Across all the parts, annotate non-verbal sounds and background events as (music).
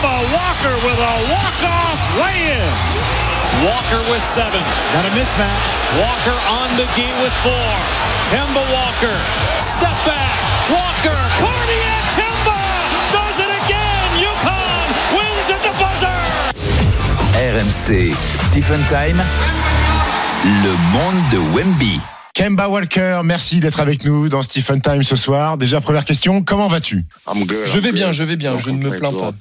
Kemba Walker with a walk-off lay-in. Walker with seven. Got a mismatch. Walker on McGee with four. Kemba Walker. Step back. Walker. Cardiac Kemba does it again. UConn wins at the buzzer. RMC Stephen Time, le monde de Wemby. Kemba Walker, merci d'être avec nous dans Stephen Time ce soir. Déjà, première question, comment vas-tu? Je vais bien, je vais bien, je ne me plains pas.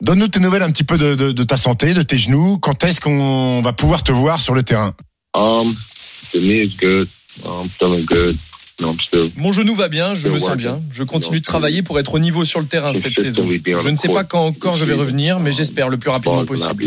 Donne-nous tes nouvelles un petit peu de, de- de ta santé, de tes genoux. Quand est-ce qu'on va pouvoir te voir sur le terrain? Um, the knee is good. I'm feeling good. You know, I'm still. Mon genou va bien, je me sens bien. Je continue de travailler pour être au niveau sur le terrain cette saison. Je ne sais pas quand encore je vais revenir, mais j'espère le plus rapidement possible.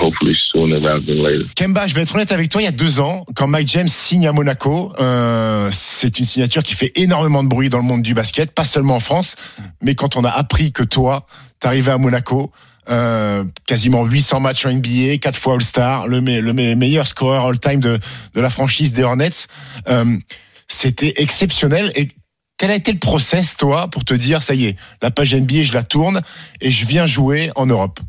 Hopefully sooner rather than later. Kemba, je vais être honnête avec toi, il y a deux ans, quand Mike James signe à Monaco, euh, c'est une signature qui fait énormément de bruit dans le monde du basket, pas seulement en France, mais quand on a appris que toi, t'arrivais à Monaco, euh, quasiment 800 matchs en NBA, quatre fois All-Star, le, me- le me- meilleur scoreur all-time de, de la franchise des Hornets, euh, c'était exceptionnel. Et quel a été le process, toi, pour te dire, ça y est, la page NBA, je la tourne et je viens jouer en Europe?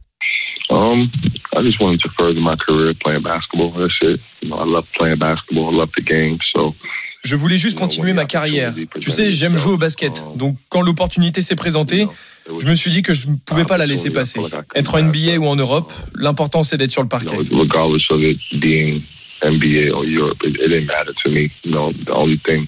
Um, I just wanted to further my career playing basketball. That's it. You know, I love playing basketball. I love the game. So Je voulais juste continuer ma carrière. Tu sais, j'aime jouer au basket. Donc quand l'opportunité s'est présentée, je me suis dit que je ne pouvais pas la laisser passer. Être en NBA ou en Europe, l'important c'est d'être sur le parquet. know, regardless of it being NBA or Europe, it, it didn't matter to me. You know, the only thing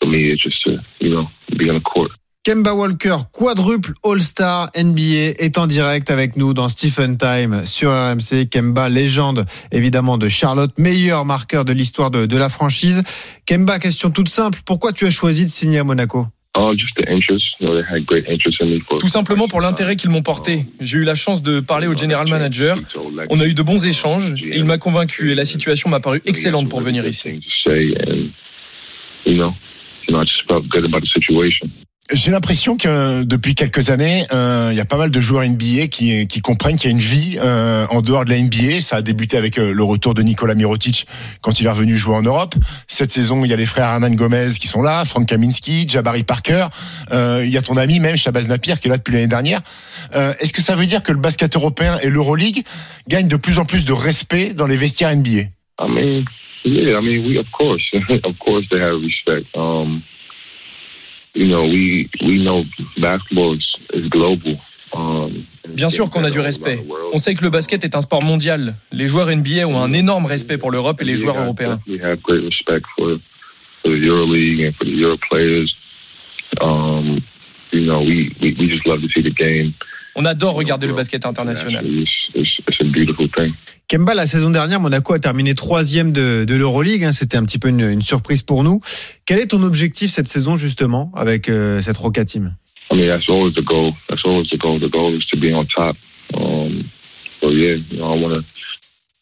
for me is just to, you know, be on the court. Kemba Walker, quadruple All-Star NBA, est en direct avec nous dans Stephen Time sur RMC. Kemba, légende évidemment de Charlotte, meilleur marqueur de l'histoire de, de la franchise. Kemba, question toute simple, pourquoi tu as choisi de signer à Monaco? Just the interest. You know, they had great interest in me. For Tout simplement pour l'intérêt qu'ils m'ont porté. J'ai eu la chance de parler au general manager. On a eu de bons échanges et il m'a convaincu et la situation m'a paru excellente pour venir ici. J'ai l'impression que depuis quelques années, euh, il y a pas mal de joueurs NBA qui, qui comprennent qu'il y a une vie euh, en dehors de la NBA. Ça a débuté avec euh, le retour de Nikola Mirotic quand il est revenu jouer en Europe. Cette saison, il y a les frères Hernan Gomez qui sont là, Frank Kaminski, Jabari Parker. Euh, il y a ton ami même, Shabazz Napier, qui est là depuis l'année dernière. Est-ce que ça veut dire que le basket européen et l'Euroleague gagnent de plus en plus de respect dans les vestiaires NBA I mean, yeah, I mean, we of course, (laughs) respect. Um, you know, we we know basketball is, is global. Um, Bien sûr qu'on a du respect. On sait que le basket est un sport mondial. Les joueurs NBA ont un énorme respect pour l'Europe et les joueurs européens. We have great respect for, for the EuroLeague and for the Euro players. Um, you know, we, we, we just love to see the game. On adore regarder le basket international. Kemba, la saison dernière, Monaco a terminé troisième de, de l'Euroleague. hein. C'était un petit peu une, une surprise pour nous. Quel est ton objectif cette saison justement avec euh, cette Roca Team? I mean, that's always the goal. That's always the goal. The goal is to be on top. Um, so yeah, you know, I want to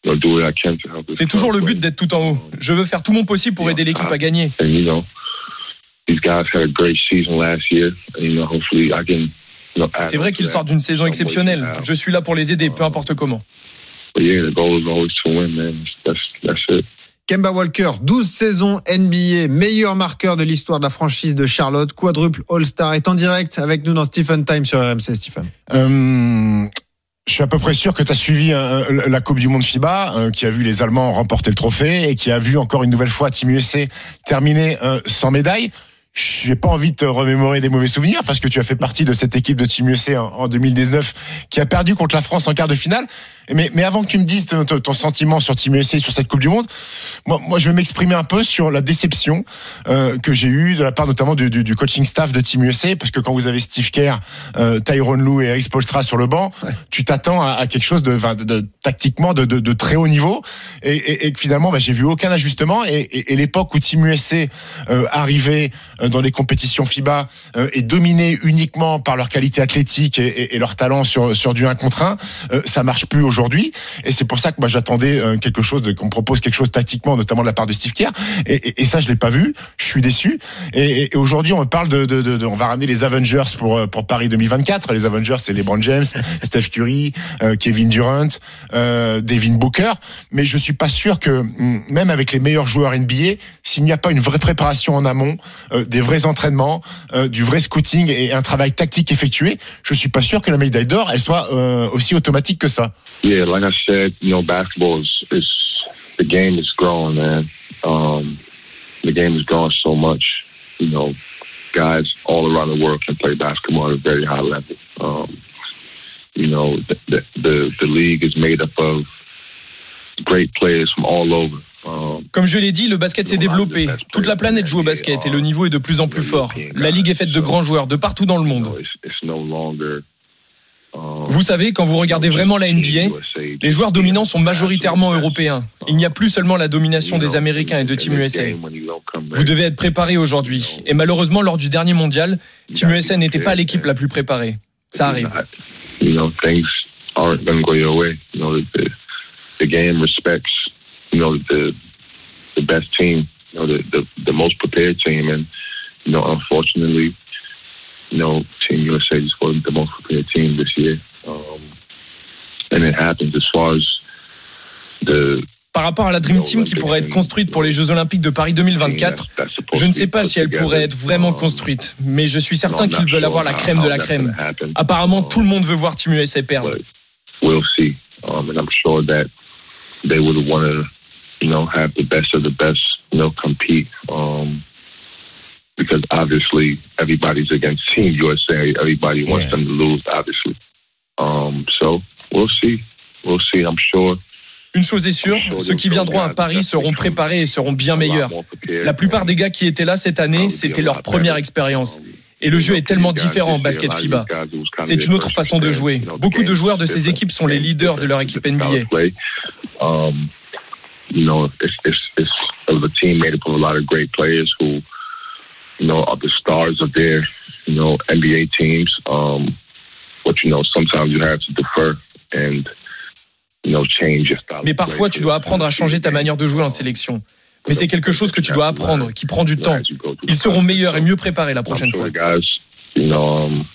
you know, do what I can to help. this C'est toujours le but d'être tout en haut. Je veux faire tout mon possible pour aider l'équipe à gagner. C'est vrai that sortent d'une saison exceptionnelle. Je suis là pour les aider, peu importe comment. Kemba Walker, 12 saisons NBA, meilleur marqueur de l'histoire de la franchise de Charlotte, quadruple All-Star, est en direct avec nous dans Stephen Time sur RMC, Stephen. Euh, je suis à peu près sûr que tu as suivi euh, la Coupe du Monde FIBA, euh, qui a vu les Allemands remporter le trophée et qui a vu encore une nouvelle fois Team USA terminer euh, sans médaille. J'ai pas envie de te remémorer des mauvais souvenirs parce que tu as fait partie de cette équipe de Team USA en 2019 qui a perdu contre la France en quart de finale. Mais, mais avant que tu me dises ton, ton sentiment sur Team USA sur cette Coupe du Monde, moi, moi je vais m'exprimer un peu sur la déception euh, que j'ai eue de la part notamment du, du, du, coaching staff de Team USA parce que quand vous avez Steve Kerr, euh, Tyrone Lou et Eric Spolstra sur le banc, ouais. tu t'attends à, à, quelque chose de, de, de tactiquement de, de, très haut niveau et, et, et finalement bah, j'ai vu aucun ajustement et, et l'époque où Team USA euh, arrivait dans les compétitions FIBA euh, et dominés uniquement par leur qualité athlétique et, et, leur talent sur, sur du 1 contre 1, euh, ça marche plus aujourd'hui. Et c'est pour ça que moi j'attendais quelque chose, qu'on propose quelque chose tactiquement, notamment de la part de Steve Kerr. Et, et ça, je l'ai pas vu. Je suis déçu. Et, aujourd'hui, on parle de, de, de, de, on va ramener les Avengers pour pour Paris 2024. Les Avengers, c'est LeBron James, (laughs) Steph Curry, Kevin Durant, Devin Booker. Mais je suis pas sûr que même avec les meilleurs joueurs NBA, s'il n'y a pas une vraie préparation en amont, des vrais entraînements, euh, du vrai scouting et un travail tactique effectué, je suis pas sûr que la médaille d'or, elle soit euh, aussi automatique que ça. Yeah, like I said, you know, basketball is, is the game is growing, man. Um, the game is growing so much. You know, guys all around the world can play basketball at a very high level. Um, you know, the, the the the league is made up of great players from all over. Comme je l'ai dit, le basket s'est développé. Toute la planète joue au basket et le niveau est de plus en plus fort. La ligue est faite de grands joueurs de partout dans le monde. Vous savez, quand vous regardez vraiment la NBA, les joueurs dominants sont majoritairement européens. Il n'y a plus seulement la domination des Américains et de Team USA. Vous devez être préparé aujourd'hui. Et malheureusement, lors du dernier mondial, Team USA n'était pas l'équipe la plus préparée. Ça arrive. You know the the best team, you know the the, the most prepared team, and you know unfortunately, you know Team USA just wasn't the most prepared team this year, um, and it happens as far as the par rapport à la Dream Team qui pourrait être construite pour les Jeux Olympiques de Paris 2024, je ne sais pas si elle pourrait être vraiment construite, mais je suis certain qu'ils veulent avoir la crème de la crème. Apparemment, tout le monde veut voir Team USA perdre. We'll see, um, and I'm sure that they would want to you know, have the best of the best, you know, compete. Um, because obviously everybody's against Team USA. Everybody yeah. wants them to lose, obviously. Um, so we'll see. We'll see. I'm sure. Une chose est sûre, ceux qui viendront à Paris seront préparés et seront bien meilleurs. La plupart des gars qui étaient là cette année, c'était leur première expérience. Et le jeu est tellement différent en basket FIBA. C'est une autre façon de jouer. Beaucoup de joueurs de ces équipes sont les leaders de leur équipe NBA. You know, it's it's it's of a team made up of a lot of great players who, you know, are the stars of their, you know, NBA teams. Um, but you know, sometimes you have to defer and you know change your style. Mais parfois, tu dois apprendre à changer ta manière de jouer en sélection. Mais c'est quelque chose que tu dois apprendre, qui prend du temps. Ils seront meilleurs et mieux préparés la prochaine fois. Um,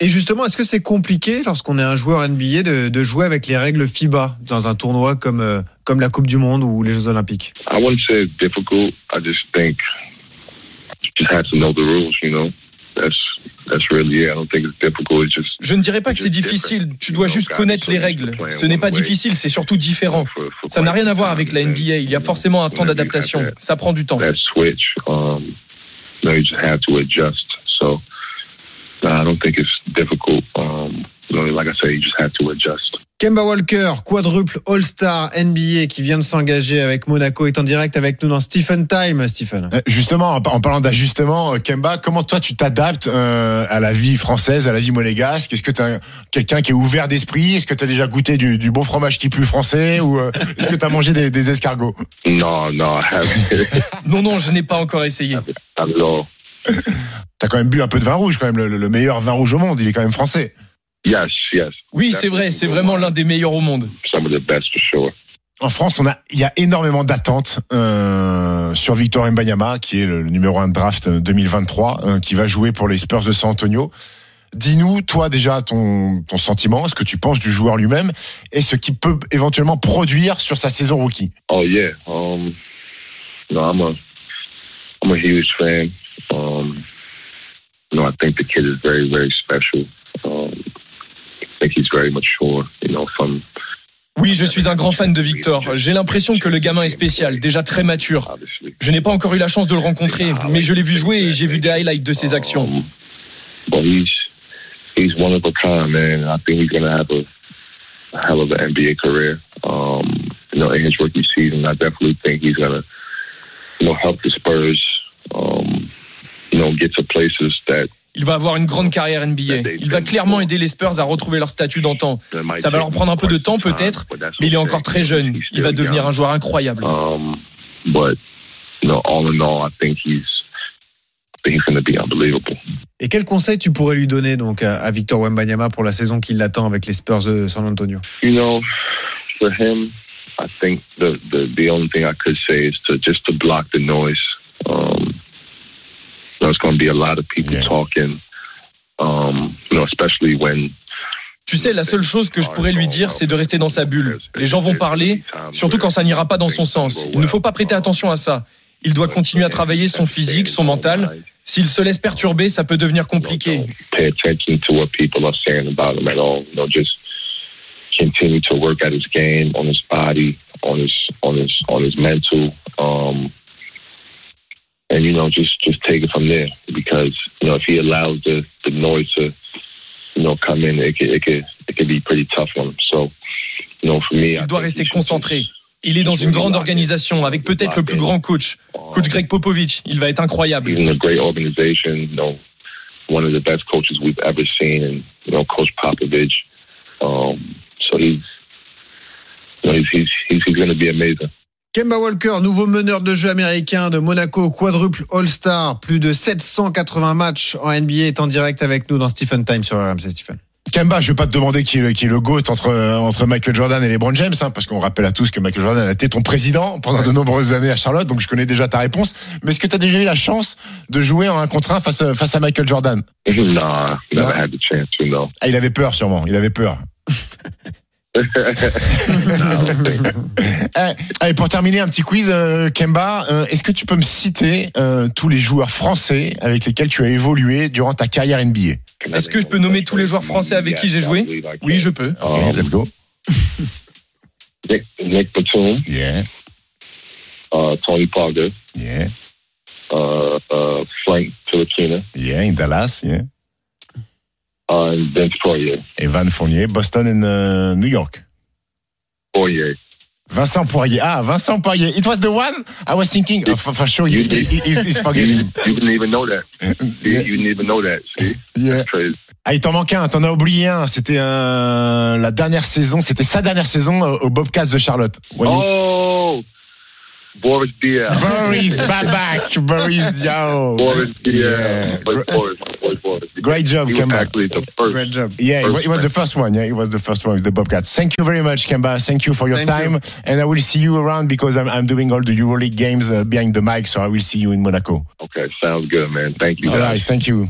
et justement, est-ce que c'est compliqué lorsqu'on est un joueur NBA de, de, jouer avec les règles FIBA dans un tournoi comme, euh, comme la Coupe du Monde ou les Jeux Olympiques? I wouldn't say it's difficult. I just think you just have to know the rules, you know. That's, that's really it. I don't think it's difficult. It's just, Je ne dirais pas que c'est difficile. Tu dois juste connaître les règles. Ce n'est pas difficile, c'est surtout différent. Ça n'a rien à voir avec la NBA. Il y a forcément un temps d'adaptation. Ça prend du temps. Um, you just have to adjust. So I don't think it's difficult. Um, you know, like I say, you just have to adjust. Kemba Walker, quadruple All-Star NBA qui vient de s'engager avec Monaco, est en direct avec nous dans Stephen Time, Stephen. Euh, justement, en parlant d'ajustement, euh, Kemba, comment toi tu t'adaptes euh, à la vie française, à la vie monégasque? Est-ce que tu es quelqu'un qui est ouvert d'esprit? Est-ce que tu as déjà goûté du, du, bon fromage qui pue français? Ou est-ce que tu as mangé des, des, escargots? (laughs) Non, non. non, non, je n'ai pas encore essayé. T'as quand même bu un peu de vin rouge, quand même, le, le meilleur vin rouge au monde, il est quand même français. Yes, yes. Oui, c'est vrai, c'est vraiment l'un des meilleurs au monde. Some of the best for sure. En France, on a, il y a énormément d'attentes euh, sur Victor Mbanyama, qui est le, numéro 1 de draft 2023, euh, qui va jouer pour les Spurs de San Antonio. Dis-nous, toi déjà, ton, ton sentiment, ce que tu penses du joueur lui-même et ce qu'il peut éventuellement produire sur sa saison rookie. Oh yeah, um, no, I'm a, I'm a huge fan. Um, no, I think the kid is very, very special. Um, think he's very mature, you know, from Oui, je suis un grand fan de Victor. J'ai l'impression que le gamin est spécial, déjà très mature. Je n'ai pas encore eu la chance de le rencontrer, mais je l'ai vu jouer et j'ai vu des highlights de ses actions. But he's he's one of a kind, man. I think he's gonna have a, a hell of an NBA career. Um, you know, in his rookie season, I definitely think he's gonna, you know, help the Spurs. Um, you know, get to places that Il va avoir une grande carrière NBA. Il va clairement aider les Spurs à retrouver leur statut d'antan. Ça va leur prendre un peu de temps peut-être, mais il est encore très jeune. Il va devenir un joueur incroyable. Um, but you know, all in all, I think he's I think he's going to be unbelievable. Et quel conseil tu pourrais lui donner donc à, à Victor Wembanyama pour la saison qui l'attend avec les Spurs de San Antonio? You know, for him, I think the the the only thing I could say is to just to block the noise. Um, there's going to be a lot of people Yeah. talking. Um, you know, especially when Tu sais, la seule chose que je pourrais lui dire, c'est de rester dans sa bulle. Les gens vont parler, surtout quand ça n'ira pas dans son sens. Il ne faut pas prêter attention à ça. Il doit continuer à travailler son physique, son mental. S'il se laisse perturber, ça peut devenir compliqué. pay attention to what people are saying about him at all. You know, just continue to work at his game, on his body, on his on his on his mental, um, and you know, just just take it from there. Because you know, if he allows the the noise to you know come in, it could it could it could be pretty tough on him. So, you know, for me, I Il doit think rester concentré. Il est dans une grande organisation avec peut-être le plus grand coach, coach Greg Popovich. Il va être incroyable. He's in a great organization. You know, one of the best coaches we've ever seen, and you know, Coach Popovich. Um, so he's, you know, he's he's he's, he's going to be amazing. Kemba Walker, nouveau meneur de jeu américain de Monaco, quadruple All-Star, plus de 780 matchs en NBA, est en direct avec nous dans Stephen Time sur RMC Stephen. Kemba, je vais pas te demander qui est le, qui est le GOAT entre, entre Michael Jordan et LeBron James, hein, parce qu'on rappelle à tous que Michael Jordan a été ton président pendant de nombreuses années à Charlotte, donc je connais déjà ta réponse. Mais est-ce que tu as déjà eu la chance de jouer en un contre un face, à- face à Michael Jordan? Nah, never had the chance. No. Ah, il avait peur sûrement, il avait peur. I don't think. Eh, allez, pour terminer, un petit quiz, euh, Kemba. Euh, Est-ce que tu peux me citer euh, tous les joueurs français avec lesquels tu as évolué durant ta carrière NBA Est-ce que je peux nommer tous les joueurs français avec qui j'ai joué? Oui, je peux. Ok, Um, let's go. Nick, Nick Batum, Yeah, uh, Tony Parker, yeah, uh, uh, Frank yeah, in Dallas, yeah. Poirier. Evan Fournier, Boston and uh, New York. Poirier. Vincent Poirier. Ah, Vincent Poirier. It was the one? I was thinking. Oh, for, for sure, You- he, he- he's, he's You, forgetting. you didn't even know that. You, didn't even know that. See, Yeah. Ah, il t'en manque un. T'en as oublié un. C'était euh, la dernière saison. C'était sa dernière saison euh, au Bobcats de Charlotte. Oh, Boris Diaw. Boris (laughs) Babak. Boris Diaw. Boris Diaw. Yeah. Boris, Boris, Boris, Boris. Great job, He was Kemba. actually the first. Great job. Yeah, it it was the first one. Yeah, it was the first one with the Bobcats. Thank you very much, Kemba. Thank you for your Thank time. you. And I will see you around because I'm, I'm doing all the EuroLeague games uh, behind the mic. So I will see you in Monaco. Okay, sounds good, man. Thank you. All guys. right. Thank you.